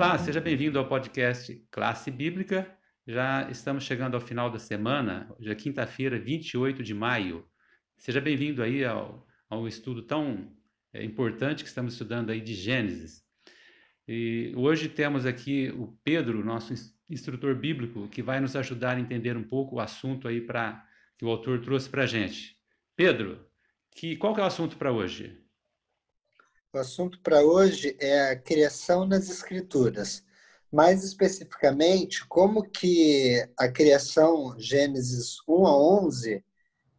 Olá, seja bem-vindo ao podcast Classe Bíblica. Já estamos chegando ao final da semana, hoje é quinta-feira, 28 de maio. Seja bem-vindo aí ao, ao estudo tão é, importante que estamos estudando aí de Gênesis. E hoje temos aqui o Pedro, nosso instrutor bíblico, que vai nos ajudar a entender um pouco o assunto aí para que o autor trouxe para a gente. Pedro, que, qual que é o assunto para hoje? O assunto para hoje é a criação nas escrituras. Mais especificamente, como que a criação Gênesis 1 a 11,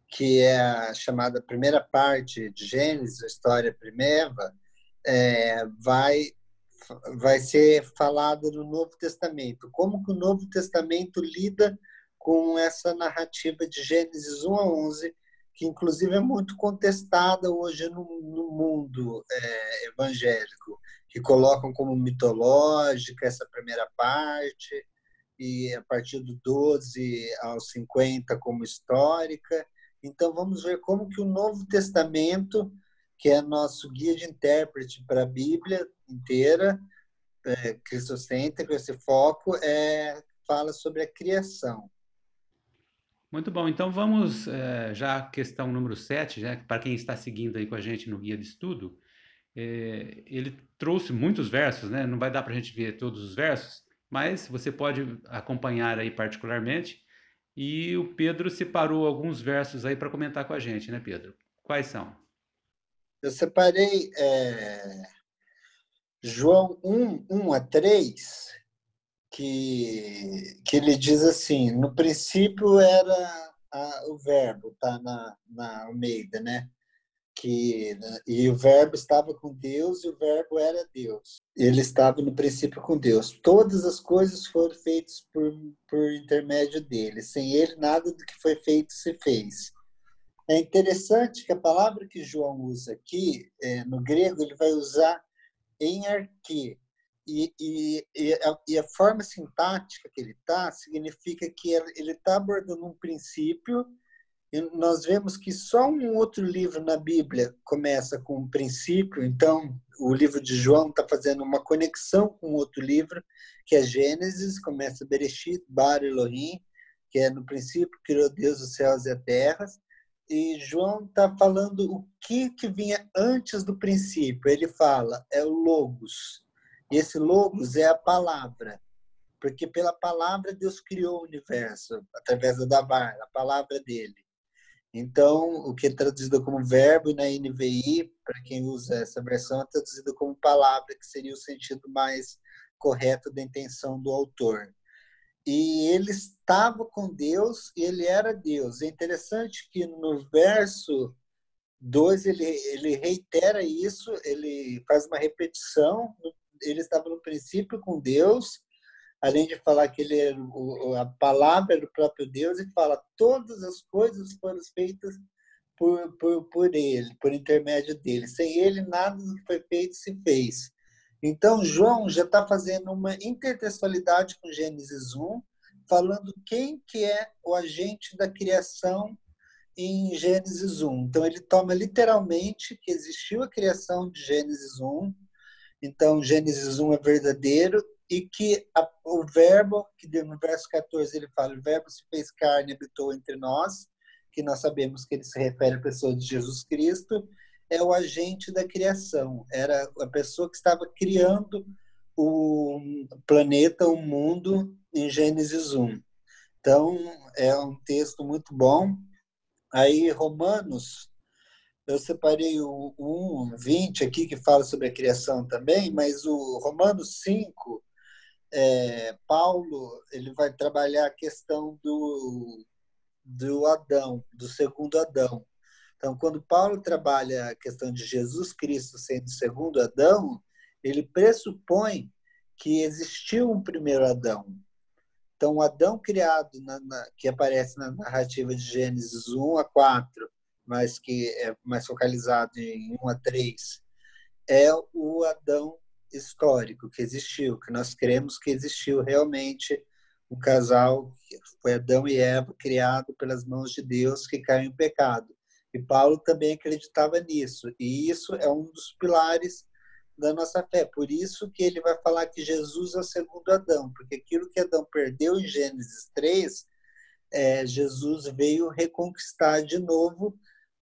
que é a chamada primeira parte de Gênesis, a história primeva, é, vai vai ser falada no Novo Testamento. Como que o Novo Testamento lida com essa narrativa de Gênesis 1 a 11, que inclusive é muito contestada hoje no, no mundo é, evangélico, que colocam como mitológica essa primeira parte, e a partir do 12 aos 50 como histórica. Então vamos ver como que o Novo Testamento, que é nosso guia de intérprete para a Bíblia inteira, é, cristocêntrico, esse foco, é, fala sobre a criação. Muito bom. Então vamos é, já à questão número 7, né, para quem está seguindo aí com a gente no guia de estudo. É, ele trouxe muitos versos, né? Não vai dar para a gente ver todos os versos, mas você pode acompanhar aí particularmente. E o Pedro separou alguns versos aí para comentar com a gente, né, Pedro? Quais são? Eu separei é, João 1, 1 a 3, que, que ele diz assim: no princípio era a, o verbo, tá na, na Almeida, né? Que, e o verbo estava com Deus e o verbo era Deus. Ele estava no princípio com Deus. Todas as coisas foram feitas por, por intermédio dele. Sem ele, nada do que foi feito se fez. É interessante que a palavra que João usa aqui, é, no grego, ele vai usar em arque, e, e, e, a, forma sintática que ele está significa que ele está abordando um princípio. E nós vemos que só um outro livro na Bíblia começa com um princípio. Então, o livro de João está fazendo uma conexão com outro livro, que é Gênesis, começa Bereshit, Bar Elohim, que é no princípio criou Deus os céus e a terra. E João está falando o que, que vinha antes do princípio. Ele fala, é o Logos e esse logos é a palavra, porque pela palavra Deus criou o universo, através da Davar, a palavra dele. Então, o que é traduzido como verbo na NVI, para quem usa essa versão, é traduzido como palavra, que seria o sentido mais correto da intenção do autor. E ele estava com Deus e ele era Deus. É interessante que no verso 2 ele, ele reitera isso, ele faz uma repetição no ele estava no princípio com Deus, além de falar que ele era o, a palavra do próprio Deus, e fala todas as coisas foram feitas por, por, por ele, por intermédio dele. Sem ele, nada do que foi feito se fez. Então, João já está fazendo uma intertextualidade com Gênesis 1, falando quem que é o agente da criação em Gênesis 1. Então, ele toma literalmente que existiu a criação de Gênesis 1, então, Gênesis 1 é verdadeiro e que a, o verbo, que no verso 14 ele fala, o verbo se fez carne e habitou entre nós, que nós sabemos que ele se refere à pessoa de Jesus Cristo, é o agente da criação, era a pessoa que estava criando o planeta, o mundo, em Gênesis 1. Então, é um texto muito bom. Aí, Romanos eu separei o 1, 20 aqui, que fala sobre a criação também, mas o Romanos 5, é, Paulo ele vai trabalhar a questão do, do Adão, do segundo Adão. Então, quando Paulo trabalha a questão de Jesus Cristo sendo o segundo Adão, ele pressupõe que existiu um primeiro Adão. Então, o Adão criado, na, na, que aparece na narrativa de Gênesis 1 a 4, mas que é mais focalizado em 1 a 3, é o Adão histórico que existiu, que nós cremos que existiu realmente um casal, que foi Adão e Eva, criado pelas mãos de Deus, que caiu em pecado. E Paulo também acreditava nisso. E isso é um dos pilares da nossa fé. Por isso que ele vai falar que Jesus é o segundo Adão, porque aquilo que Adão perdeu em Gênesis 3, é, Jesus veio reconquistar de novo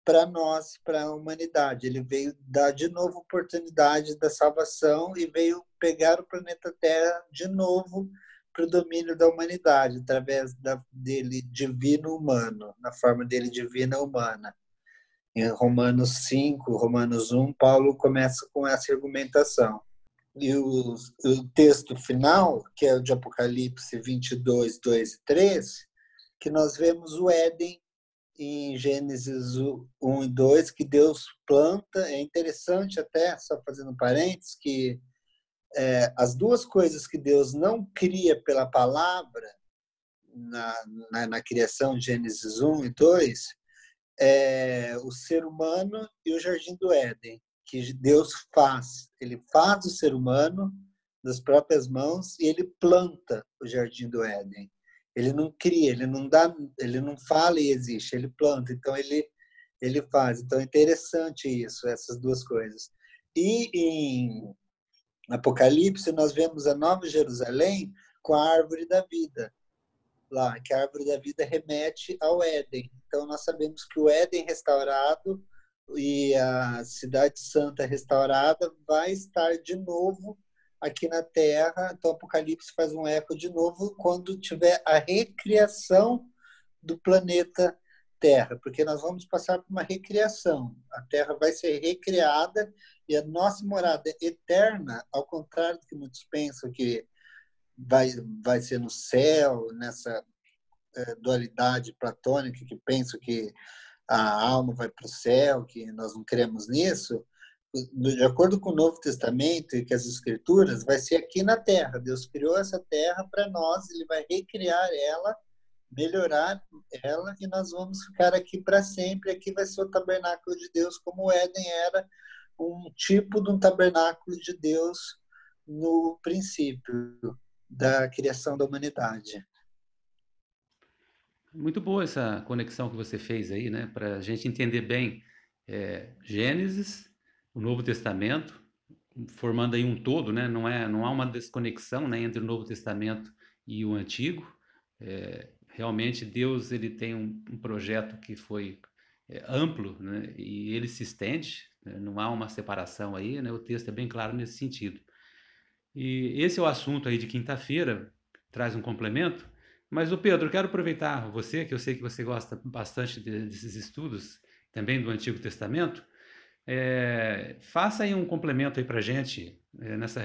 para nós, para a humanidade. Ele veio dar de novo oportunidade da salvação e veio pegar o planeta Terra de novo para o domínio da humanidade, através da, dele divino humano, na forma dele divina humana. Em Romanos 5, Romanos 1, Paulo começa com essa argumentação. E o, o texto final, que é o de Apocalipse 22, 2 e 3, que nós vemos o Éden em Gênesis 1 e 2, que Deus planta. É interessante até, só fazendo parênteses, que é, as duas coisas que Deus não cria pela palavra na, na, na criação de Gênesis 1 e 2 é o ser humano e o jardim do Éden, que Deus faz. Ele faz o ser humano das próprias mãos e ele planta o jardim do Éden. Ele não cria, ele não dá, ele não fala e existe, ele planta. Então ele ele faz. Então é interessante isso, essas duas coisas. E em Apocalipse nós vemos a Nova Jerusalém com a árvore da vida lá, que a árvore da vida remete ao Éden. Então nós sabemos que o Éden restaurado e a cidade santa restaurada vai estar de novo aqui na Terra. Então, Apocalipse faz um eco de novo quando tiver a recriação do planeta Terra, porque nós vamos passar por uma recriação. A Terra vai ser recriada e a nossa morada eterna, ao contrário do que muitos pensam que vai, vai ser no céu, nessa é, dualidade platônica que pensam que a alma vai para o céu, que nós não cremos nisso, de acordo com o Novo Testamento e que as Escrituras, vai ser aqui na Terra. Deus criou essa Terra para nós, Ele vai recriar ela, melhorar ela e nós vamos ficar aqui para sempre. Aqui vai ser o tabernáculo de Deus, como o Éden era um tipo de um tabernáculo de Deus no princípio da criação da humanidade. Muito boa essa conexão que você fez aí, né? Para a gente entender bem é, Gênesis o Novo Testamento, formando aí um todo, né? Não é, não há uma desconexão, né, entre o Novo Testamento e o Antigo. É, realmente Deus ele tem um, um projeto que foi é, amplo, né? E ele se estende. Né? Não há uma separação aí, né? O texto é bem claro nesse sentido. E esse é o assunto aí de quinta-feira. Traz um complemento. Mas o Pedro, quero aproveitar você, que eu sei que você gosta bastante desses estudos, também do Antigo Testamento, é, faça aí um complemento aí para gente é, nessa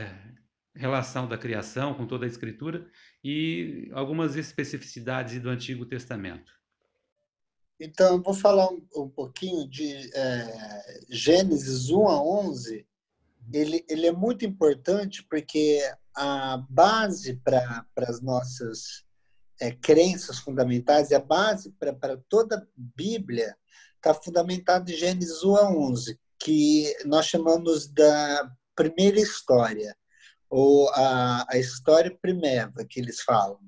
relação da criação com toda a escritura e algumas especificidades do Antigo Testamento. Então, vou falar um, um pouquinho de é, Gênesis 1 a 11. Ele, ele é muito importante porque a base para as nossas é, crenças fundamentais e a base para toda a Bíblia está fundamentada em Gênesis 1 a 11 que nós chamamos da primeira história, ou a, a história primeva, que eles falam,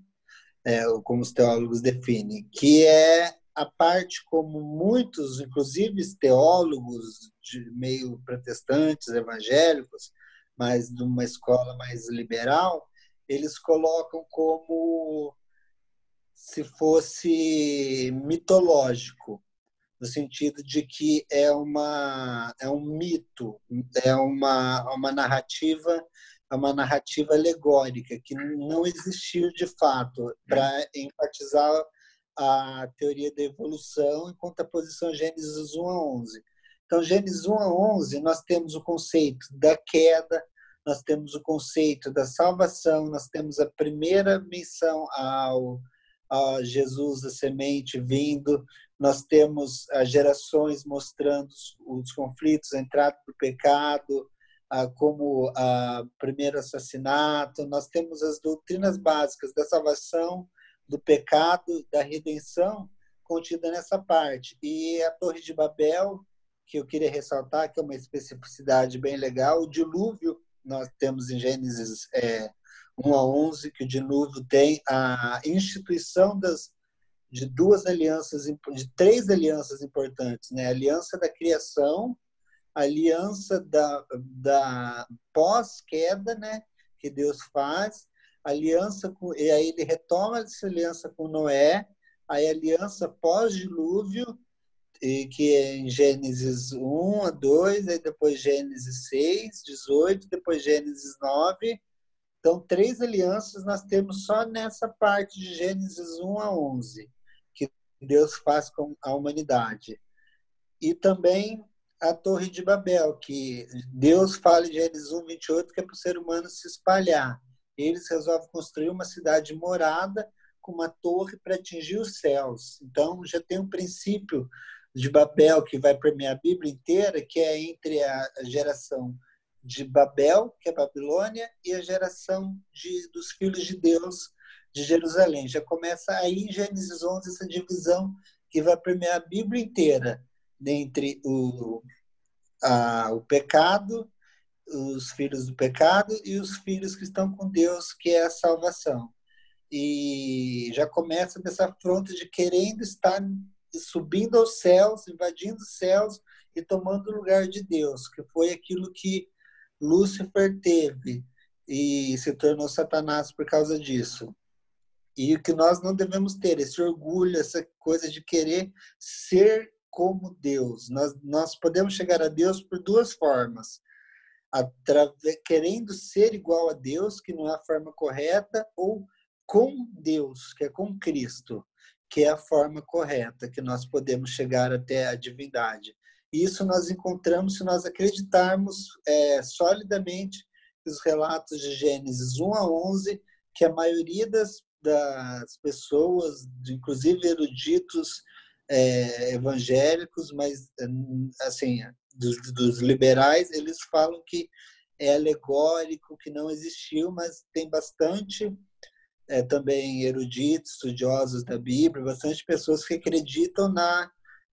é, como os teólogos definem, que é a parte como muitos, inclusive teólogos de meio protestantes, evangélicos, mas de uma escola mais liberal, eles colocam como se fosse mitológico, no sentido de que é uma é um mito, é uma uma narrativa é uma narrativa alegórica que não existiu de fato para enfatizar a teoria da evolução enquanto a posição Gênesis 1 a 11. Então, Gênesis 1 a 11, nós temos o conceito da queda, nós temos o conceito da salvação, nós temos a primeira menção ao, a Jesus, a semente, vindo, nós temos as gerações mostrando os conflitos, a entrada do pecado, como o primeiro assassinato, nós temos as doutrinas básicas da salvação, do pecado, da redenção, contida nessa parte. E a Torre de Babel, que eu queria ressaltar, que é uma especificidade bem legal, o dilúvio, nós temos em Gênesis é, 1 a 11, que o dilúvio tem a instituição das de duas alianças, de três alianças importantes, né? A aliança da criação, aliança da, da pós-queda, né? Que Deus faz, aliança com, e aí ele retoma essa aliança com Noé, aí aliança pós-dilúvio, que é em Gênesis 1 a 2, aí depois Gênesis 6, 18, depois Gênesis 9. Então, três alianças nós temos só nessa parte de Gênesis 1 a 11, que Deus faz com a humanidade. E também a Torre de Babel, que Deus fala em Gênesis 1, 28, que é para o ser humano se espalhar. Eles resolvem construir uma cidade morada com uma torre para atingir os céus. Então, já tem um princípio de Babel que vai permear a Bíblia inteira, que é entre a geração de Babel, que é Babilônia, e a geração de, dos filhos de Deus de Jerusalém. Já começa aí em Gênesis 11 essa divisão que vai permear a Bíblia inteira entre o, a, o pecado, os filhos do pecado e os filhos que estão com Deus, que é a salvação. E já começa dessa fronte de querendo estar subindo aos céus, invadindo os céus e tomando o lugar de Deus, que foi aquilo que Lúcifer teve e se tornou Satanás por causa disso. E que nós não devemos ter esse orgulho, essa coisa de querer ser como Deus. Nós, nós podemos chegar a Deus por duas formas. querendo ser igual a Deus, que não é a forma correta, ou com Deus, que é com Cristo que é a forma correta que nós podemos chegar até a divindade. Isso nós encontramos se nós acreditarmos é, solidamente os relatos de Gênesis 1 a 11, que a maioria das, das pessoas, inclusive eruditos é, evangélicos, mas assim dos, dos liberais, eles falam que é alegórico, que não existiu, mas tem bastante é, também eruditos, estudiosos da Bíblia, bastante pessoas que acreditam na,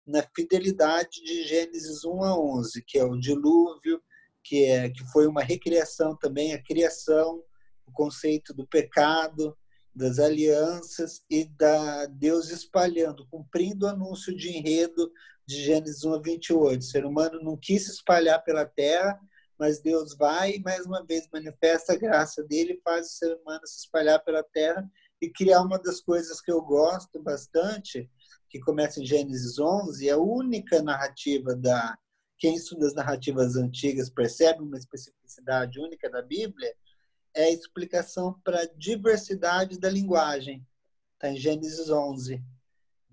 na fidelidade de Gênesis 1 a 11, que é o dilúvio, que, é, que foi uma recriação também, a criação, o conceito do pecado, das alianças e da Deus espalhando, cumprindo o anúncio de enredo de Gênesis 1 a 28. O ser humano não quis se espalhar pela terra, mas Deus vai e mais uma vez manifesta a graça dele faz o ser humano se espalhar pela terra e criar uma das coisas que eu gosto bastante, que começa em Gênesis 11, é a única narrativa da quem estuda as narrativas antigas percebe uma especificidade única da Bíblia, é a explicação para a diversidade da linguagem. Está em Gênesis 11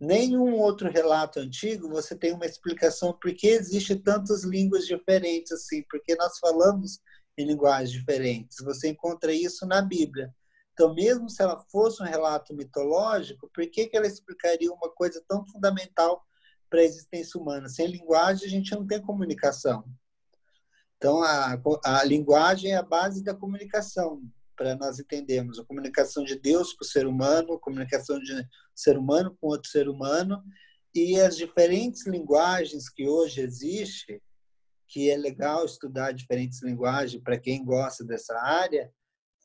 nenhum outro relato antigo você tem uma explicação por que existe tantas línguas diferentes assim, porque nós falamos em linguagens diferentes. Você encontra isso na Bíblia. Então, mesmo se ela fosse um relato mitológico, por que, que ela explicaria uma coisa tão fundamental para a existência humana? Sem linguagem, a gente não tem comunicação. Então, a, a linguagem é a base da comunicação para nós entendermos a comunicação de Deus com o ser humano, a comunicação de ser humano com outro ser humano e as diferentes linguagens que hoje existem, que é legal estudar diferentes linguagens para quem gosta dessa área,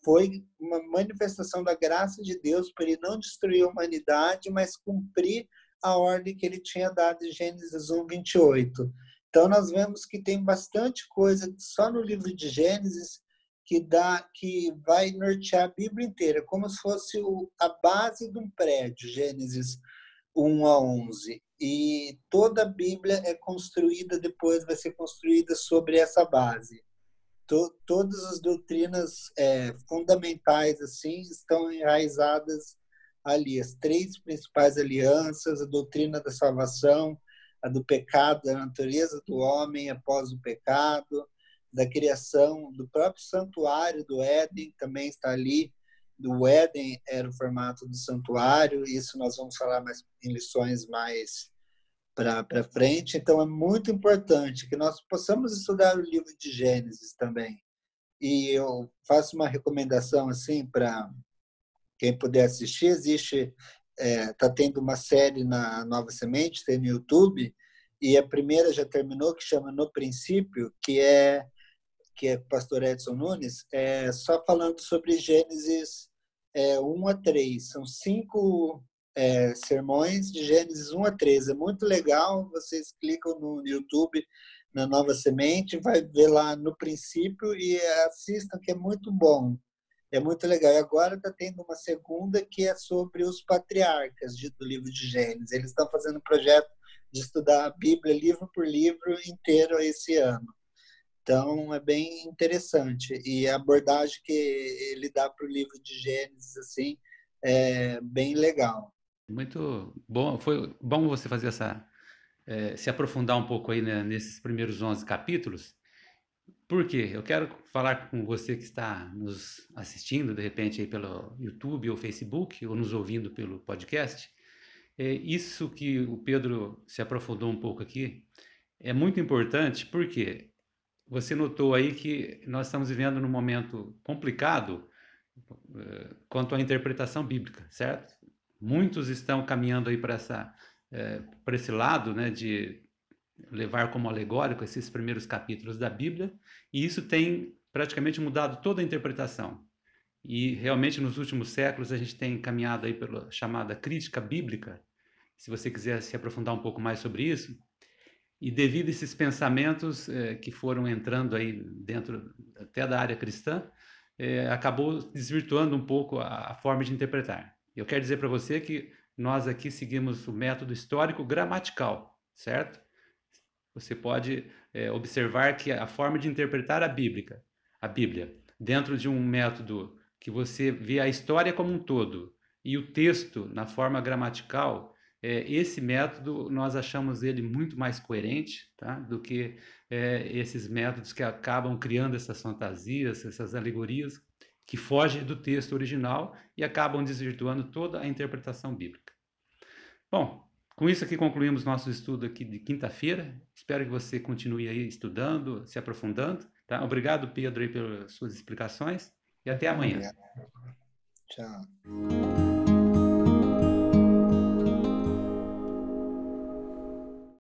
foi uma manifestação da graça de Deus para ele não destruir a humanidade, mas cumprir a ordem que ele tinha dado em Gênesis 1, 28. Então, nós vemos que tem bastante coisa só no livro de Gênesis que dá que vai nortear a Bíblia inteira, como se fosse o, a base de um prédio, Gênesis 1 a 11. E toda a Bíblia é construída depois vai ser construída sobre essa base. To, todas as doutrinas é, fundamentais assim estão enraizadas ali. As três principais alianças, a doutrina da salvação, a do pecado, da natureza do homem após o pecado, da criação do próprio santuário do Éden, também está ali. Do Éden era o formato do santuário, isso nós vamos falar mais em lições mais para frente. Então, é muito importante que nós possamos estudar o livro de Gênesis também. E eu faço uma recomendação assim para quem puder assistir. Existe, está é, tá tendo uma série na Nova Semente, tem no YouTube, e a primeira já terminou, que chama No Princípio, que é que é o pastor Edson Nunes, é, só falando sobre Gênesis é, 1 a 3. São cinco é, sermões de Gênesis 1 a 3. É muito legal, vocês clicam no YouTube, na Nova Semente, vai ver lá no princípio e assistam, que é muito bom. É muito legal. E agora está tendo uma segunda que é sobre os patriarcas de, do livro de Gênesis. Eles estão fazendo um projeto de estudar a Bíblia livro por livro inteiro esse ano. Então é bem interessante e a abordagem que ele dá para o livro de Gênesis assim é bem legal. Muito bom, foi bom você fazer essa é, se aprofundar um pouco aí né, nesses primeiros 11 capítulos. Por quê? Eu quero falar com você que está nos assistindo, de repente, aí pelo YouTube ou Facebook, ou nos ouvindo pelo podcast. É, isso que o Pedro se aprofundou um pouco aqui é muito importante, porque você notou aí que nós estamos vivendo num momento complicado uh, quanto à interpretação bíblica, certo? Muitos estão caminhando aí para essa uh, para esse lado, né, de levar como alegórico esses primeiros capítulos da Bíblia, e isso tem praticamente mudado toda a interpretação. E realmente nos últimos séculos a gente tem caminhado aí pela chamada crítica bíblica. Se você quiser se aprofundar um pouco mais sobre isso, e devido a esses pensamentos eh, que foram entrando aí dentro até da área cristã, eh, acabou desvirtuando um pouco a, a, forma de interpretar. Eu quero dizer para você que nós aqui seguimos o método histórico gramatical, certo? Você pode eh, observar que a forma de interpretar a Bíblia, a Bíblia, dentro de um método que você vê a história como um todo e o texto na forma gramatical, é, esse método nós achamos ele muito mais coerente tá? do que é, esses métodos que acabam criando essas fantasias, essas alegorias que fogem do texto original e acabam desvirtuando toda a interpretação bíblica. Bom, com isso aqui concluímos nosso estudo aqui de quinta-feira. Espero que você continue aí estudando, se aprofundando. Tá? Obrigado, Pedro, aí, pelas suas explicações e até amanhã. Tchau.